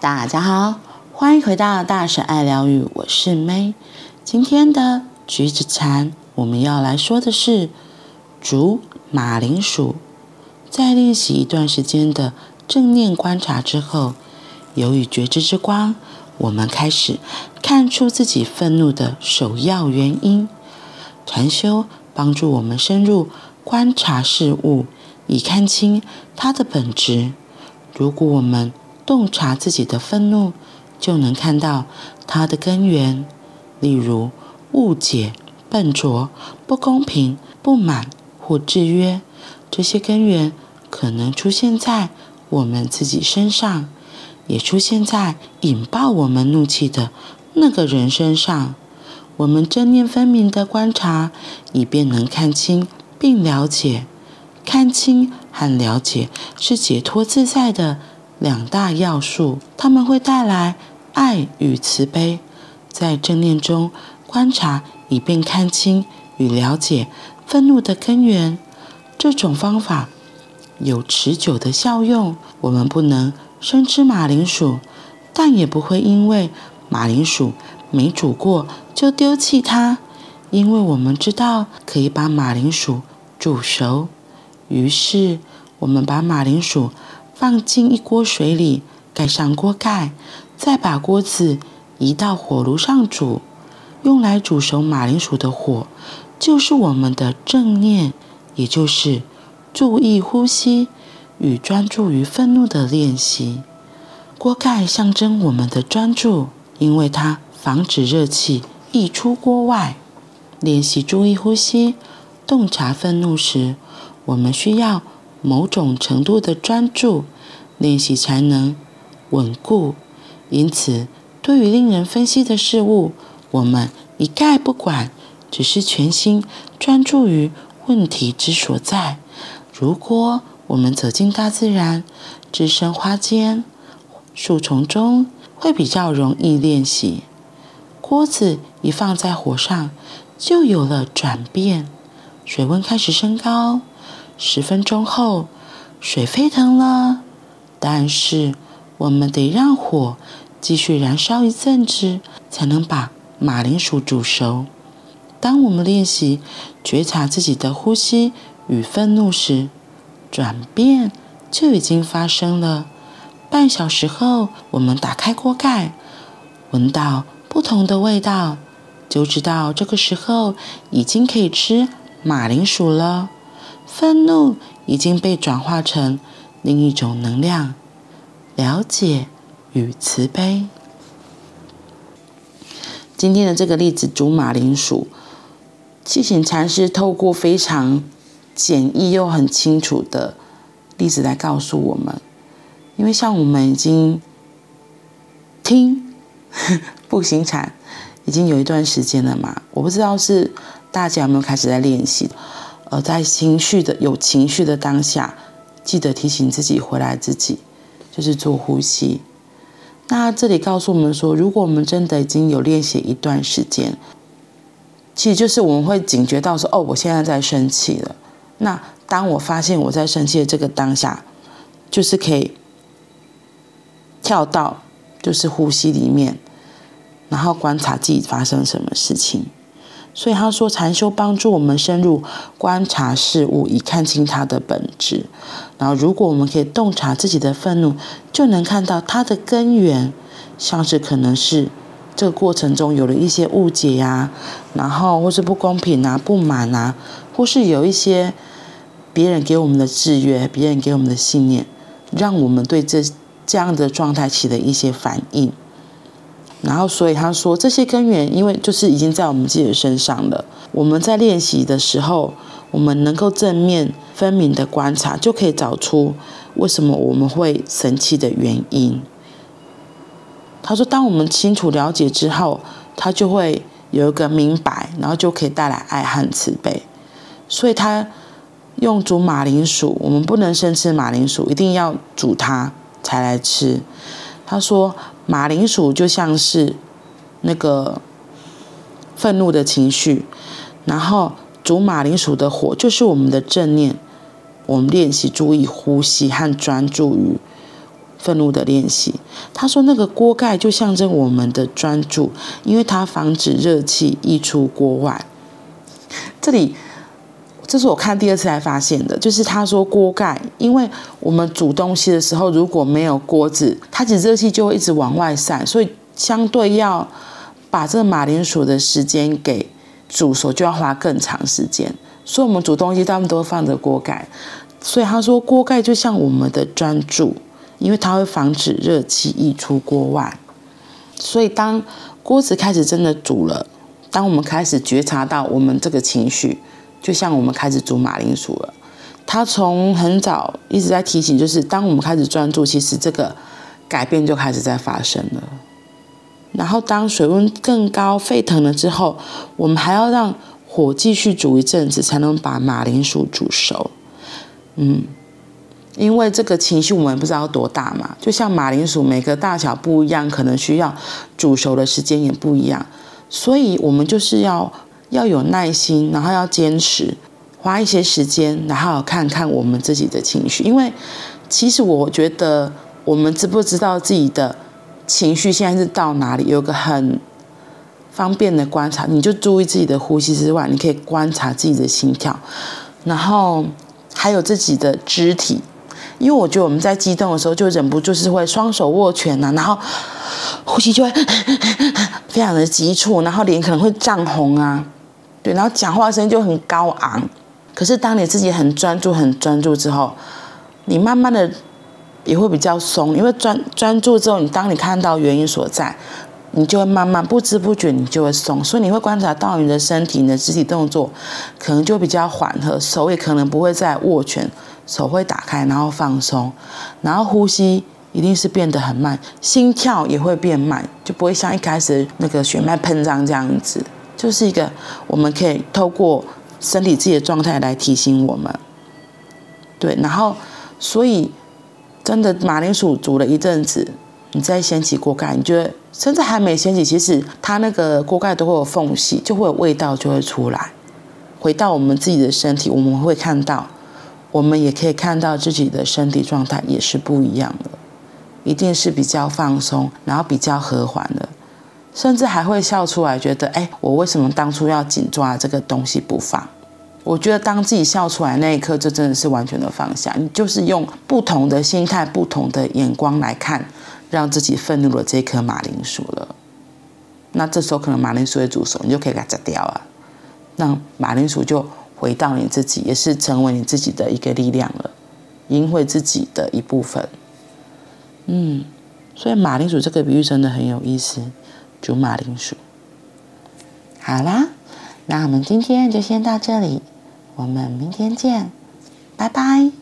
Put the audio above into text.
大家好，欢迎回到大婶爱疗愈，我是 May。今天的橘子禅，我们要来说的是煮马铃薯。在练习一段时间的正念观察之后，由于觉知之光，我们开始看出自己愤怒的首要原因。禅修帮助我们深入观察事物，以看清它的本质。如果我们洞察自己的愤怒，就能看到它的根源，例如误解、笨拙、不公平、不满或制约。这些根源可能出现在我们自己身上，也出现在引爆我们怒气的那个人身上。我们正念分明的观察，以便能看清并了解。看清和了解是解脱自在的。两大要素，它们会带来爱与慈悲。在正念中观察，以便看清与了解愤怒的根源。这种方法有持久的效用。我们不能生吃马铃薯，但也不会因为马铃薯没煮过就丢弃它，因为我们知道可以把马铃薯煮熟。于是，我们把马铃薯。放进一锅水里，盖上锅盖，再把锅子移到火炉上煮。用来煮熟马铃薯的火，就是我们的正念，也就是注意呼吸与专注于愤怒的练习。锅盖象征我们的专注，因为它防止热气溢出锅外。练习注意呼吸、洞察愤怒时，我们需要。某种程度的专注练习才能稳固。因此，对于令人分析的事物，我们一概不管，只是全心专注于问题之所在。如果我们走进大自然，置身花间、树丛中，会比较容易练习。锅子一放在火上，就有了转变，水温开始升高。十分钟后，水沸腾了，但是我们得让火继续燃烧一阵子，才能把马铃薯煮熟。当我们练习觉察自己的呼吸与愤怒时，转变就已经发生了。半小时后，我们打开锅盖，闻到不同的味道，就知道这个时候已经可以吃马铃薯了。愤怒已经被转化成另一种能量，了解与慈悲。今天的这个例子煮马铃薯，气行禅师透过非常简易又很清楚的例子来告诉我们，因为像我们已经听 步行禅已经有一段时间了嘛，我不知道是大家有没有开始在练习。而在情绪的有情绪的当下，记得提醒自己回来，自己就是做呼吸。那这里告诉我们说，如果我们真的已经有练习一段时间，其实就是我们会警觉到说，哦，我现在在生气了。那当我发现我在生气的这个当下，就是可以跳到就是呼吸里面，然后观察自己发生什么事情。所以他说，禅修帮助我们深入观察事物，以看清它的本质。然后，如果我们可以洞察自己的愤怒，就能看到它的根源，像是可能是这个过程中有了一些误解呀、然后或是不公平啊、不满啊，或是有一些别人给我们的制约、别人给我们的信念，让我们对这这样的状态起了一些反应。然后，所以他说这些根源，因为就是已经在我们自己的身上了。我们在练习的时候，我们能够正面分明的观察，就可以找出为什么我们会生气的原因。他说，当我们清楚了解之后，他就会有一个明白，然后就可以带来爱和慈悲。所以他用煮马铃薯，我们不能生吃马铃薯，一定要煮它才来吃。他说。马铃薯就像是那个愤怒的情绪，然后煮马铃薯的火就是我们的正念。我们练习注意呼吸和专注于愤怒的练习。他说那个锅盖就象征我们的专注，因为它防止热气溢出锅外。这里。这是我看第二次才发现的，就是他说锅盖，因为我们煮东西的时候如果没有锅子，它其实热气就会一直往外散，所以相对要把这个马铃薯的时间给煮熟，就要花更长时间。所以我们煮东西大部分都放着锅盖，所以他说锅盖就像我们的专注，因为它会防止热气溢出锅外。所以当锅子开始真的煮了，当我们开始觉察到我们这个情绪。就像我们开始煮马铃薯了，他从很早一直在提醒，就是当我们开始专注，其实这个改变就开始在发生了。然后当水温更高沸腾了之后，我们还要让火继续煮一阵子，才能把马铃薯煮熟。嗯，因为这个情绪我们不知道多大嘛，就像马铃薯每个大小不一样，可能需要煮熟的时间也不一样，所以我们就是要。要有耐心，然后要坚持，花一些时间，然后看看我们自己的情绪。因为其实我觉得，我们知不知道自己的情绪现在是到哪里？有个很方便的观察，你就注意自己的呼吸之外，你可以观察自己的心跳，然后还有自己的肢体。因为我觉得我们在激动的时候，就忍不住是会双手握拳呐，然后呼吸就会 非常的急促，然后脸可能会涨红啊。对，然后讲话声音就很高昂。可是当你自己很专注、很专注之后，你慢慢的也会比较松。因为专专注之后，你当你看到原因所在，你就会慢慢不知不觉你就会松。所以你会观察到你的身体、你的肢体动作可能就比较缓和，手也可能不会再握拳，手会打开然后放松，然后呼吸一定是变得很慢，心跳也会变慢，就不会像一开始那个血脉喷张这样子。就是一个，我们可以透过身体自己的状态来提醒我们，对，然后所以真的马铃薯煮了一阵子，你再掀起锅盖，你觉得甚至还没掀起，其实它那个锅盖都会有缝隙，就会有味道就会出来。回到我们自己的身体，我们会看到，我们也可以看到自己的身体状态也是不一样的，一定是比较放松，然后比较和缓的。甚至还会笑出来，觉得哎，我为什么当初要紧抓这个东西不放？我觉得当自己笑出来那一刻，就真的是完全的放下。你就是用不同的心态、不同的眼光来看，让自己愤怒的这颗马铃薯了。那这时候可能马铃薯会煮熟，你就可以给它摘掉啊。让马铃薯就回到你自己，也是成为你自己的一个力量了，赢回自己的一部分。嗯，所以马铃薯这个比喻真的很有意思。煮马铃薯，好啦，那我们今天就先到这里，我们明天见，拜拜。